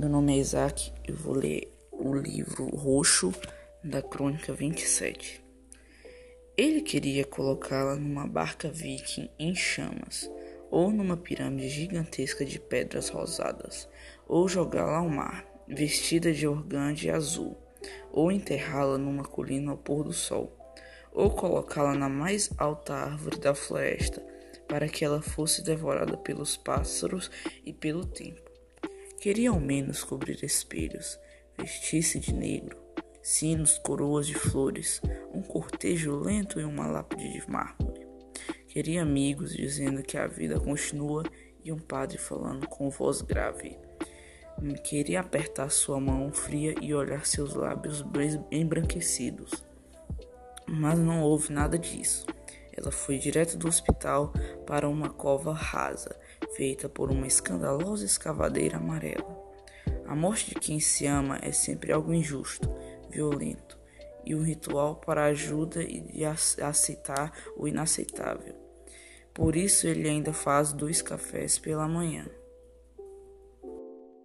Meu nome é Isaac, eu vou ler o livro Roxo da Crônica 27. Ele queria colocá-la numa barca viking em chamas, ou numa pirâmide gigantesca de pedras rosadas, ou jogá-la ao mar, vestida de organde azul, ou enterrá-la numa colina ao pôr do sol, ou colocá-la na mais alta árvore da floresta, para que ela fosse devorada pelos pássaros e pelo tempo. Queria ao menos cobrir espelhos, vestir-se de negro, sinos, coroas de flores, um cortejo lento e uma lápide de mármore. Queria amigos dizendo que a vida continua e um padre falando com voz grave. Queria apertar sua mão fria e olhar seus lábios embranquecidos. Mas não houve nada disso. Ela foi direto do hospital para uma cova rasa, feita por uma escandalosa escavadeira amarela. A morte de quem se ama é sempre algo injusto, violento, e um ritual para ajuda e de aceitar o inaceitável. Por isso ele ainda faz dois cafés pela manhã.